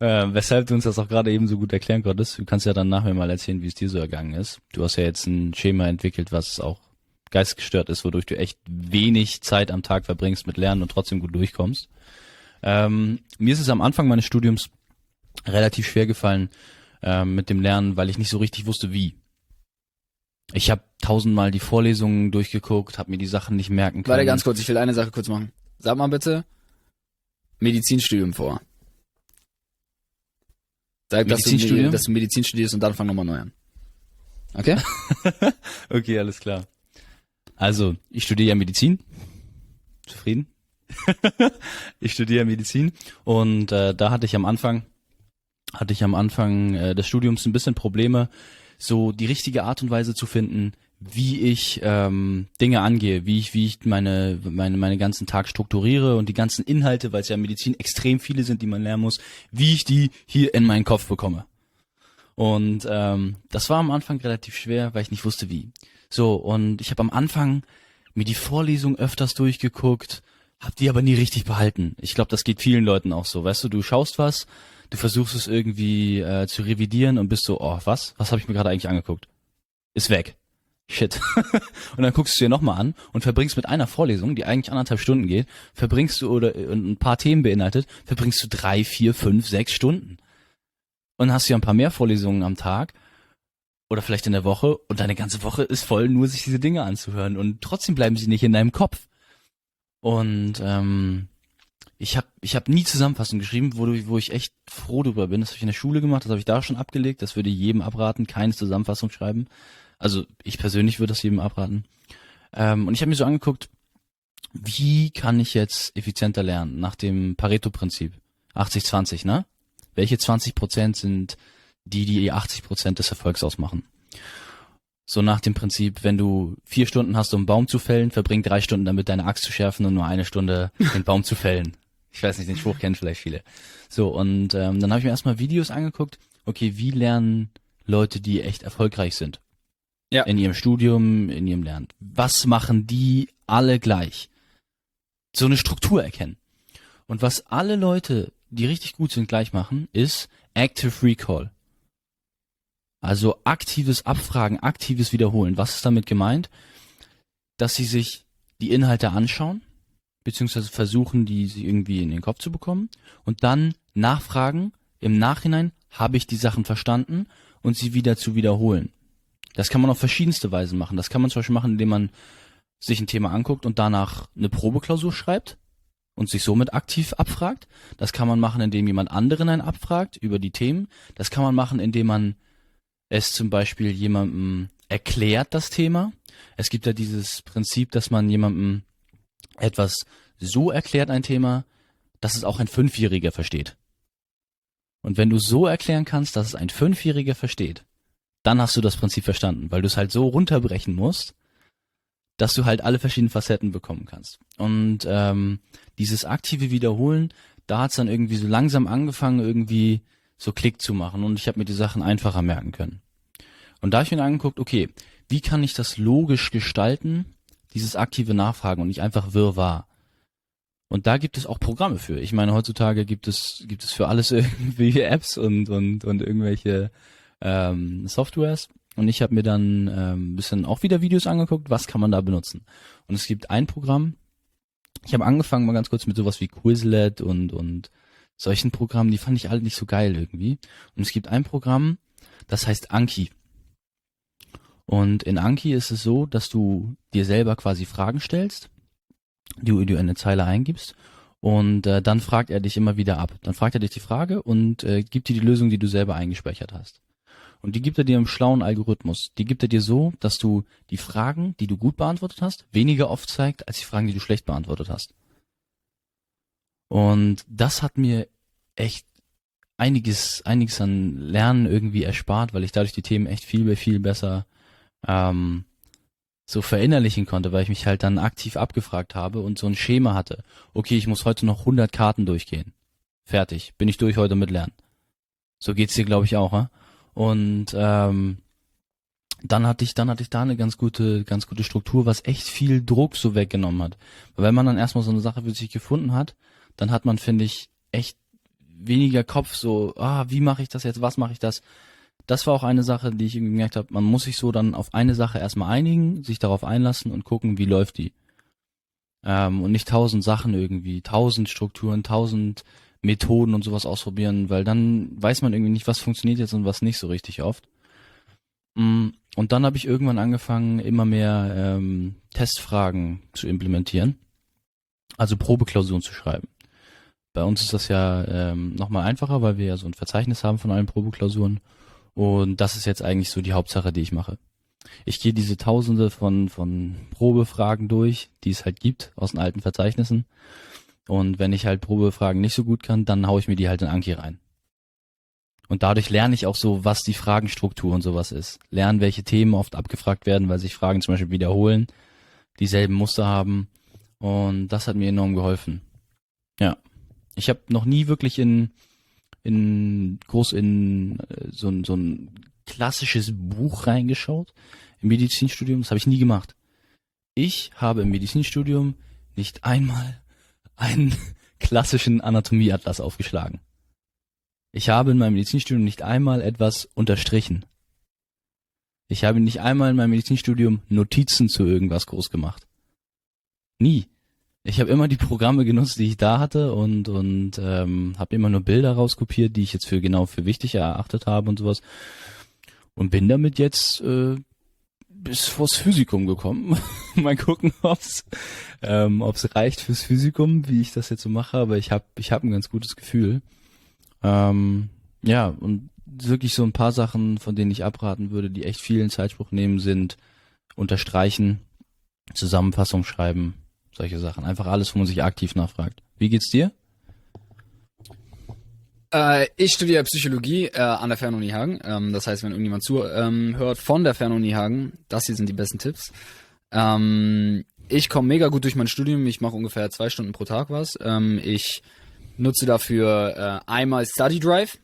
Äh, weshalb du uns das auch gerade eben so gut erklären konntest. Du kannst ja dann nachher mal erzählen, wie es dir so ergangen ist. Du hast ja jetzt ein Schema entwickelt, was auch geistesgestört ist, wodurch du echt wenig Zeit am Tag verbringst mit Lernen und trotzdem gut durchkommst. Ähm, mir ist es am Anfang meines Studiums relativ schwer gefallen ähm, mit dem Lernen, weil ich nicht so richtig wusste, wie. Ich habe tausendmal die Vorlesungen durchgeguckt, habe mir die Sachen nicht merken können. Warte ganz kurz, ich will eine Sache kurz machen. Sag mal bitte Medizinstudium vor. Sag, dass du, Medizinstudium? dass du Medizin studierst und dann fang nochmal neu an. Okay? *laughs* Okay, alles klar. Also, ich studiere ja Medizin. Zufrieden? *laughs* ich studiere Medizin und äh, da hatte ich am Anfang hatte ich am Anfang äh, des Studiums ein bisschen Probleme, so die richtige Art und Weise zu finden, wie ich ähm, Dinge angehe, wie ich wie ich meine meine meine ganzen Tag strukturiere und die ganzen Inhalte, weil es ja in Medizin extrem viele sind, die man lernen muss, wie ich die hier in meinen Kopf bekomme. Und ähm, das war am Anfang relativ schwer, weil ich nicht wusste wie. So, und ich habe am Anfang mir die Vorlesung öfters durchgeguckt, hab die aber nie richtig behalten. Ich glaube, das geht vielen Leuten auch so. Weißt du, du schaust was, du versuchst es irgendwie äh, zu revidieren und bist so, oh, was? Was habe ich mir gerade eigentlich angeguckt? Ist weg. Shit. *laughs* und dann guckst du dir nochmal an und verbringst mit einer Vorlesung, die eigentlich anderthalb Stunden geht, verbringst du oder äh, ein paar Themen beinhaltet, verbringst du drei, vier, fünf, sechs Stunden. Und hast ja ein paar mehr Vorlesungen am Tag oder vielleicht in der Woche und deine ganze Woche ist voll, nur sich diese Dinge anzuhören und trotzdem bleiben sie nicht in deinem Kopf. Und ähm, ich habe ich hab nie Zusammenfassung geschrieben, wo, du, wo ich echt froh drüber bin. Das habe ich in der Schule gemacht, das habe ich da schon abgelegt. Das würde jedem abraten, keine Zusammenfassung schreiben. Also ich persönlich würde das jedem abraten. Ähm, und ich habe mir so angeguckt, wie kann ich jetzt effizienter lernen nach dem Pareto-Prinzip? 80-20, ne? Welche 20 Prozent sind die, die 80 Prozent des Erfolgs ausmachen? So nach dem Prinzip, wenn du vier Stunden hast, um einen Baum zu fällen, verbring drei Stunden damit, deine Axt zu schärfen und nur eine Stunde den Baum zu fällen. Ich weiß nicht, den Spruch kennen vielleicht viele. So, und ähm, dann habe ich mir erstmal Videos angeguckt, okay, wie lernen Leute, die echt erfolgreich sind? Ja. In ihrem Studium, in ihrem Lernen. Was machen die alle gleich? So eine Struktur erkennen. Und was alle Leute, die richtig gut sind, gleich machen, ist Active Recall. Also aktives Abfragen, aktives Wiederholen. Was ist damit gemeint? Dass sie sich die Inhalte anschauen, beziehungsweise versuchen, die sie irgendwie in den Kopf zu bekommen und dann nachfragen, im Nachhinein habe ich die Sachen verstanden und sie wieder zu wiederholen. Das kann man auf verschiedenste Weisen machen. Das kann man zum Beispiel machen, indem man sich ein Thema anguckt und danach eine Probeklausur schreibt und sich somit aktiv abfragt. Das kann man machen, indem jemand anderen einen abfragt über die Themen. Das kann man machen, indem man es zum Beispiel jemandem erklärt, das Thema. Es gibt ja dieses Prinzip, dass man jemandem etwas so erklärt, ein Thema, dass es auch ein Fünfjähriger versteht. Und wenn du so erklären kannst, dass es ein Fünfjähriger versteht, dann hast du das Prinzip verstanden, weil du es halt so runterbrechen musst, dass du halt alle verschiedenen Facetten bekommen kannst. Und ähm, dieses aktive Wiederholen, da hat's dann irgendwie so langsam angefangen, irgendwie so Klick zu machen und ich habe mir die Sachen einfacher merken können. Und da hab ich mir angeguckt, okay, wie kann ich das logisch gestalten, dieses aktive Nachfragen und nicht einfach wirrwarr. Und da gibt es auch Programme für. Ich meine, heutzutage gibt es, gibt es für alles *laughs* irgendwie Apps und, und, und irgendwelche ähm, Softwares und ich habe mir dann ähm, ein bisschen auch wieder Videos angeguckt, was kann man da benutzen. Und es gibt ein Programm, ich habe angefangen mal ganz kurz mit sowas wie Quizlet und, und solchen Programmen, die fand ich alle nicht so geil irgendwie. Und es gibt ein Programm, das heißt Anki. Und in Anki ist es so, dass du dir selber quasi Fragen stellst, die du in eine Zeile eingibst und äh, dann fragt er dich immer wieder ab. Dann fragt er dich die Frage und äh, gibt dir die Lösung, die du selber eingespeichert hast. Und die gibt er dir im schlauen Algorithmus. Die gibt er dir so, dass du die Fragen, die du gut beantwortet hast, weniger oft zeigt, als die Fragen, die du schlecht beantwortet hast. Und das hat mir echt einiges, einiges an Lernen irgendwie erspart, weil ich dadurch die Themen echt viel, viel besser ähm, so verinnerlichen konnte, weil ich mich halt dann aktiv abgefragt habe und so ein Schema hatte. Okay, ich muss heute noch 100 Karten durchgehen. Fertig. Bin ich durch heute mit Lernen. So geht's dir, glaube ich, auch, ja? Und ähm, dann hatte ich, dann hatte ich da eine ganz gute, ganz gute Struktur, was echt viel Druck so weggenommen hat. Weil wenn man dann erstmal so eine Sache für sich gefunden hat, dann hat man, finde ich, echt weniger Kopf, so, ah, wie mache ich das jetzt, was mache ich das? Das war auch eine Sache, die ich irgendwie gemerkt habe, man muss sich so dann auf eine Sache erstmal einigen, sich darauf einlassen und gucken, wie läuft die. Ähm, und nicht tausend Sachen irgendwie, tausend Strukturen, tausend Methoden und sowas ausprobieren, weil dann weiß man irgendwie nicht, was funktioniert jetzt und was nicht so richtig oft. Mm, und dann habe ich irgendwann angefangen, immer mehr ähm, Testfragen zu implementieren, also Probeklausuren zu schreiben. Bei uns ist das ja ähm, nochmal einfacher, weil wir ja so ein Verzeichnis haben von allen Probeklausuren. Und das ist jetzt eigentlich so die Hauptsache, die ich mache. Ich gehe diese Tausende von, von Probefragen durch, die es halt gibt aus den alten Verzeichnissen und wenn ich halt Probefragen nicht so gut kann, dann hau ich mir die halt in Anki rein. Und dadurch lerne ich auch so, was die Fragenstruktur und sowas ist. Lernen, welche Themen oft abgefragt werden, weil sich Fragen zum Beispiel wiederholen, dieselben Muster haben. Und das hat mir enorm geholfen. Ja. Ich habe noch nie wirklich in, in groß in äh, so, so ein klassisches Buch reingeschaut im Medizinstudium. Das habe ich nie gemacht. Ich habe im Medizinstudium nicht einmal einen *laughs* klassischen Anatomieatlas aufgeschlagen. Ich habe in meinem Medizinstudium nicht einmal etwas unterstrichen. Ich habe nicht einmal in meinem Medizinstudium Notizen zu irgendwas groß gemacht. Nie. Ich habe immer die Programme genutzt, die ich da hatte und und ähm, habe immer nur Bilder rauskopiert, die ich jetzt für genau für wichtig erachtet habe und sowas. Und bin damit jetzt äh, bis vors Physikum gekommen. *laughs* Mal gucken, ob's ähm, ob's reicht fürs Physikum, wie ich das jetzt so mache. Aber ich habe ich hab ein ganz gutes Gefühl. Ähm, ja und wirklich so ein paar Sachen, von denen ich abraten würde, die echt viel in Zeitspruch nehmen, sind unterstreichen, Zusammenfassung schreiben, solche Sachen. Einfach alles, wo man sich aktiv nachfragt. Wie geht's dir? Äh, ich studiere Psychologie äh, an der Fernuni Hagen. Ähm, das heißt, wenn irgendjemand zuhört ähm, von der Fernuni Hagen, das hier sind die besten Tipps. Ähm, ich komme mega gut durch mein Studium. Ich mache ungefähr zwei Stunden pro Tag was. Ähm, ich nutze dafür äh, einmal Study Drive.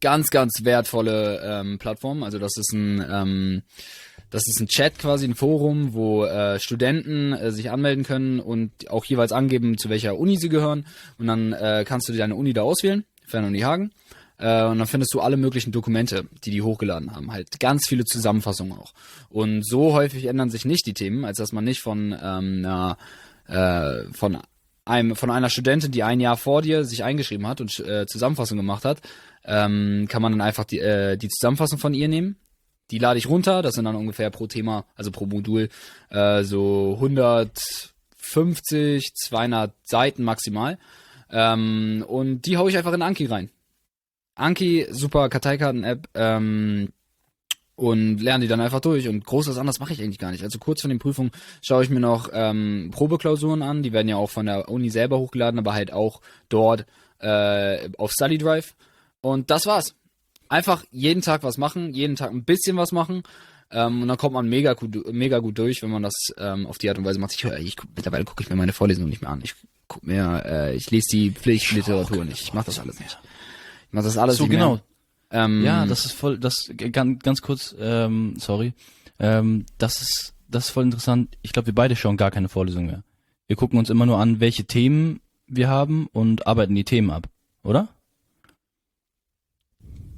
Ganz, ganz wertvolle ähm, Plattform. Also das ist ein ähm, das ist ein Chat quasi, ein Forum, wo äh, Studenten äh, sich anmelden können und auch jeweils angeben, zu welcher Uni sie gehören. Und dann äh, kannst du dir deine Uni da auswählen. Fernuni Hagen. Äh, und dann findest du alle möglichen Dokumente, die die hochgeladen haben. Halt ganz viele Zusammenfassungen auch. Und so häufig ändern sich nicht die Themen, als dass man nicht von ähm, einer, äh, von einem, von einer Studentin, die ein Jahr vor dir sich eingeschrieben hat und äh, Zusammenfassung gemacht hat, ähm, kann man dann einfach die, äh, die Zusammenfassung von ihr nehmen. Die lade ich runter, das sind dann ungefähr pro Thema, also pro Modul, äh, so 150, 200 Seiten maximal. Ähm, und die hau ich einfach in Anki rein. Anki, super Karteikarten-App, ähm, und lerne die dann einfach durch. Und großes anders mache ich eigentlich gar nicht. Also kurz vor den Prüfungen schaue ich mir noch ähm, Probeklausuren an. Die werden ja auch von der Uni selber hochgeladen, aber halt auch dort äh, auf Study Drive. Und das war's. Einfach jeden Tag was machen, jeden Tag ein bisschen was machen. Ähm, und dann kommt man mega gut, mega gut durch, wenn man das ähm, auf die Art und Weise macht. Ich, ich, mittlerweile gucke ich mir meine Vorlesung nicht mehr an. Ich guck mir, äh, ich lese die Pflichtliteratur nicht. Ich mach das alles nicht. Ich mach das alles so nicht genau. mehr. Ähm, ja, das ist voll, das ganz, ganz kurz, ähm, sorry, ähm, das ist, das ist voll interessant. Ich glaube, wir beide schauen gar keine Vorlesung mehr. Wir gucken uns immer nur an, welche Themen wir haben und arbeiten die Themen ab, oder?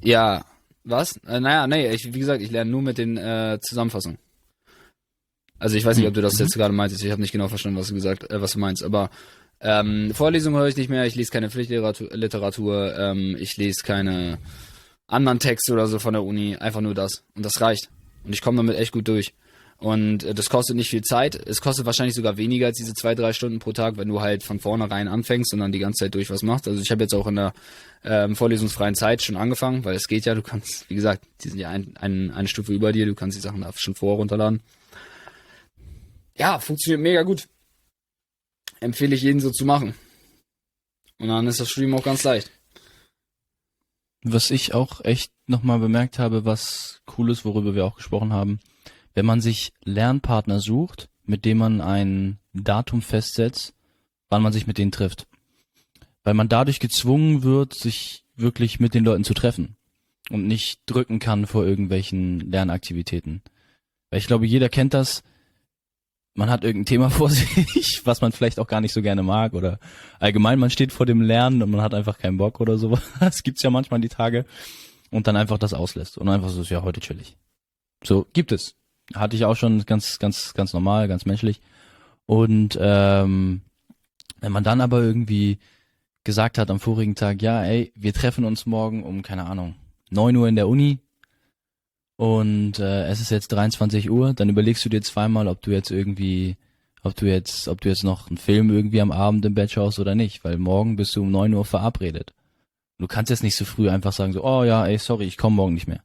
Ja, Was? Äh, naja, nee, ich, wie gesagt, ich lerne nur mit den äh, Zusammenfassungen. Also ich weiß nicht, ob du das jetzt gerade meintest. Ich habe nicht genau verstanden, was du gesagt, äh, was du meinst. Aber ähm, Vorlesungen höre ich nicht mehr. Ich lese keine Pflichtliteratur. Literatur, ähm, ich lese keine anderen Texte oder so von der Uni. Einfach nur das. Und das reicht. Und ich komme damit echt gut durch. Und äh, das kostet nicht viel Zeit. Es kostet wahrscheinlich sogar weniger als diese zwei, drei Stunden pro Tag, wenn du halt von vornherein anfängst und dann die ganze Zeit durch was machst. Also ich habe jetzt auch in der ähm, vorlesungsfreien Zeit schon angefangen, weil es geht ja, du kannst, wie gesagt, die sind ja ein, ein, eine Stufe über dir, du kannst die Sachen da schon vorher runterladen. Ja, funktioniert mega gut. Empfehle ich jeden so zu machen. Und dann ist das Stream auch ganz leicht. Was ich auch echt nochmal bemerkt habe, was cool ist, worüber wir auch gesprochen haben, wenn man sich Lernpartner sucht, mit dem man ein Datum festsetzt, wann man sich mit denen trifft. Weil man dadurch gezwungen wird, sich wirklich mit den Leuten zu treffen und nicht drücken kann vor irgendwelchen Lernaktivitäten. Weil ich glaube, jeder kennt das. Man hat irgendein Thema *laughs* vor sich, was man vielleicht auch gar nicht so gerne mag oder allgemein man steht vor dem Lernen und man hat einfach keinen Bock oder sowas. *laughs* Das gibt's ja manchmal die Tage und dann einfach das auslässt und einfach so, ja, heute chillig. So, gibt es. Hatte ich auch schon ganz, ganz, ganz normal, ganz menschlich. Und ähm, wenn man dann aber irgendwie gesagt hat am vorigen Tag, ja, ey, wir treffen uns morgen um, keine Ahnung, neun Uhr in der Uni und äh, es ist jetzt 23 Uhr, dann überlegst du dir zweimal, ob du jetzt irgendwie, ob du jetzt, ob du jetzt noch einen Film irgendwie am Abend im Bett schaust oder nicht, weil morgen bist du um neun Uhr verabredet. Du kannst jetzt nicht so früh einfach sagen so, oh ja, ey, sorry, ich komme morgen nicht mehr.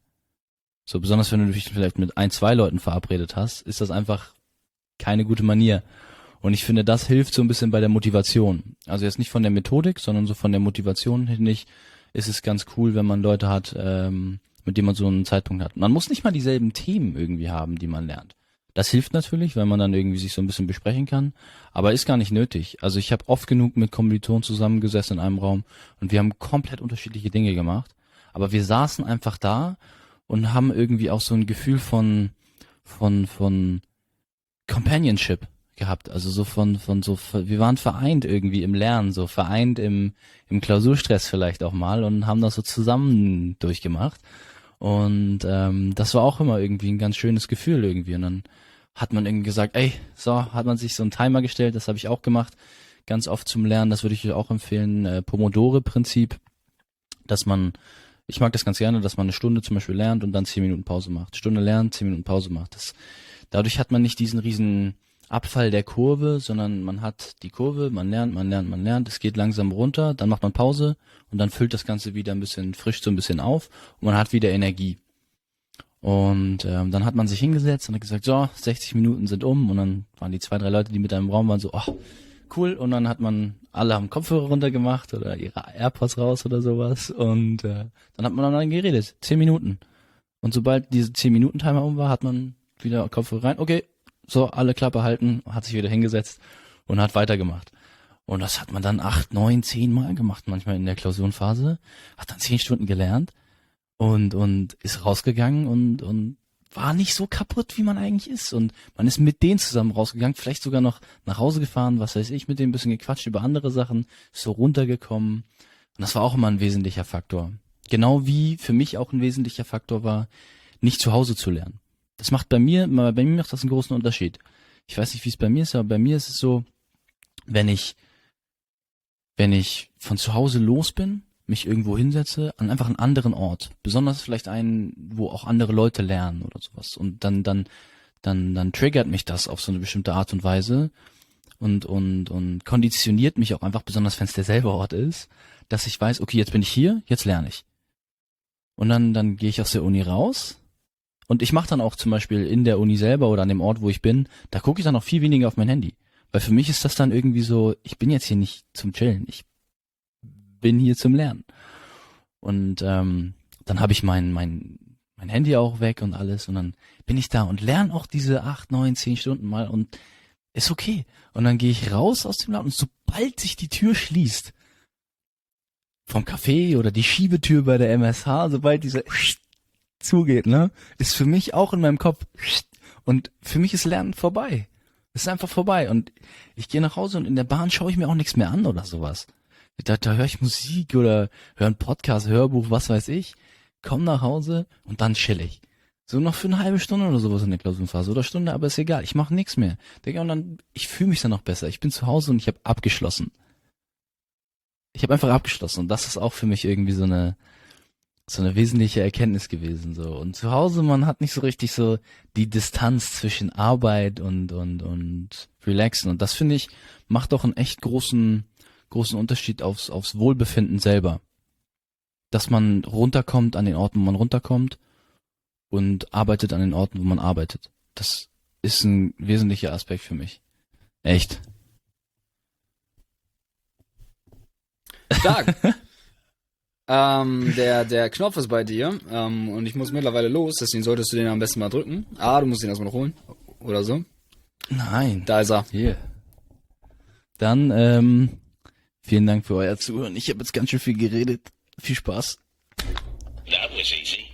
So besonders wenn du dich vielleicht mit ein, zwei Leuten verabredet hast, ist das einfach keine gute Manier. Und ich finde, das hilft so ein bisschen bei der Motivation. Also jetzt nicht von der Methodik, sondern so von der Motivation finde ich, ist es ganz cool, wenn man Leute hat, ähm, mit denen man so einen Zeitpunkt hat. Man muss nicht mal dieselben Themen irgendwie haben, die man lernt. Das hilft natürlich, weil man dann irgendwie sich so ein bisschen besprechen kann, aber ist gar nicht nötig. Also ich habe oft genug mit Kommilitonen zusammengesessen in einem Raum und wir haben komplett unterschiedliche Dinge gemacht. Aber wir saßen einfach da und haben irgendwie auch so ein Gefühl von von von Companionship gehabt, also so von von so wir waren vereint irgendwie im Lernen, so vereint im im Klausurstress vielleicht auch mal und haben das so zusammen durchgemacht. Und ähm, das war auch immer irgendwie ein ganz schönes Gefühl irgendwie. Und dann hat man irgendwie gesagt, ey, so hat man sich so einen Timer gestellt, das habe ich auch gemacht, ganz oft zum Lernen, das würde ich auch empfehlen, äh, Pomodore Prinzip, dass man ich mag das ganz gerne, dass man eine Stunde zum Beispiel lernt und dann zehn Minuten Pause macht. Stunde lernt, zehn Minuten Pause macht. Das, dadurch hat man nicht diesen riesen Abfall der Kurve, sondern man hat die Kurve, man lernt, man lernt, man lernt, es geht langsam runter, dann macht man Pause und dann füllt das Ganze wieder ein bisschen frisch so ein bisschen auf und man hat wieder Energie. Und ähm, dann hat man sich hingesetzt und hat gesagt, so, 60 Minuten sind um und dann waren die zwei, drei Leute, die mit einem Raum waren, so, oh, cool. Und dann hat man, alle haben Kopfhörer runtergemacht oder ihre AirPods raus oder sowas. Und äh, dann hat man dann geredet. Zehn Minuten. Und sobald diese zehn Minuten Timer um war, hat man wieder Kopfhörer rein. Okay, so, alle Klappe halten, hat sich wieder hingesetzt und hat weitergemacht. Und das hat man dann acht, neun, zehn Mal gemacht, manchmal in der Klausurenphase. Hat dann zehn Stunden gelernt und, und ist rausgegangen und, und war nicht so kaputt, wie man eigentlich ist. Und man ist mit denen zusammen rausgegangen, vielleicht sogar noch nach Hause gefahren, was weiß ich, mit denen ein bisschen gequatscht über andere Sachen, so runtergekommen. Und das war auch immer ein wesentlicher Faktor. Genau wie für mich auch ein wesentlicher Faktor war, nicht zu Hause zu lernen. Das macht bei mir, bei mir macht das einen großen Unterschied. Ich weiß nicht, wie es bei mir ist, aber bei mir ist es so, wenn ich, wenn ich von zu Hause los bin, mich irgendwo hinsetze, an einfach einen anderen Ort. Besonders vielleicht einen, wo auch andere Leute lernen oder sowas. Und dann, dann, dann, dann triggert mich das auf so eine bestimmte Art und Weise und, und, und konditioniert mich auch einfach, besonders wenn es derselbe Ort ist, dass ich weiß, okay, jetzt bin ich hier, jetzt lerne ich. Und dann, dann gehe ich aus der Uni raus und ich mache dann auch zum Beispiel in der Uni selber oder an dem Ort, wo ich bin, da gucke ich dann auch viel weniger auf mein Handy. Weil für mich ist das dann irgendwie so, ich bin jetzt hier nicht zum Chillen, ich bin hier zum Lernen. Und ähm, dann habe ich mein, mein, mein Handy auch weg und alles und dann bin ich da und lerne auch diese acht, neun, zehn Stunden mal und ist okay. Und dann gehe ich raus aus dem Laden und sobald sich die Tür schließt, vom Café oder die Schiebetür bei der MSH, sobald diese zugeht, ne, ist für mich auch in meinem Kopf und für mich ist Lernen vorbei. Es ist einfach vorbei und ich gehe nach Hause und in der Bahn schaue ich mir auch nichts mehr an oder sowas. Da, da höre ich Musik oder höre einen Podcast, Hörbuch, was weiß ich. komm nach Hause und dann chill ich. So noch für eine halbe Stunde oder sowas in der Klausurenphase oder Stunde, aber ist egal. Ich mache nichts mehr. Digga, und dann, ich fühle mich dann noch besser. Ich bin zu Hause und ich habe abgeschlossen. Ich habe einfach abgeschlossen und das ist auch für mich irgendwie so eine so eine wesentliche Erkenntnis gewesen so. Und zu Hause man hat nicht so richtig so die Distanz zwischen Arbeit und und und relaxen und das finde ich macht doch einen echt großen großen Unterschied aufs aufs Wohlbefinden selber. Dass man runterkommt an den Orten, wo man runterkommt und arbeitet an den Orten, wo man arbeitet. Das ist ein wesentlicher Aspekt für mich. Echt. Stark. *laughs* ähm, der, der Knopf ist bei dir ähm, und ich muss mittlerweile los, deswegen solltest du den am besten mal drücken. Ah, du musst ihn erstmal noch holen. Oder so. Nein. Da ist er. Hier. Dann, ähm, vielen Dank für euer Zuhören. Ich habe jetzt ganz schön viel geredet. Viel Spaß. That was easy.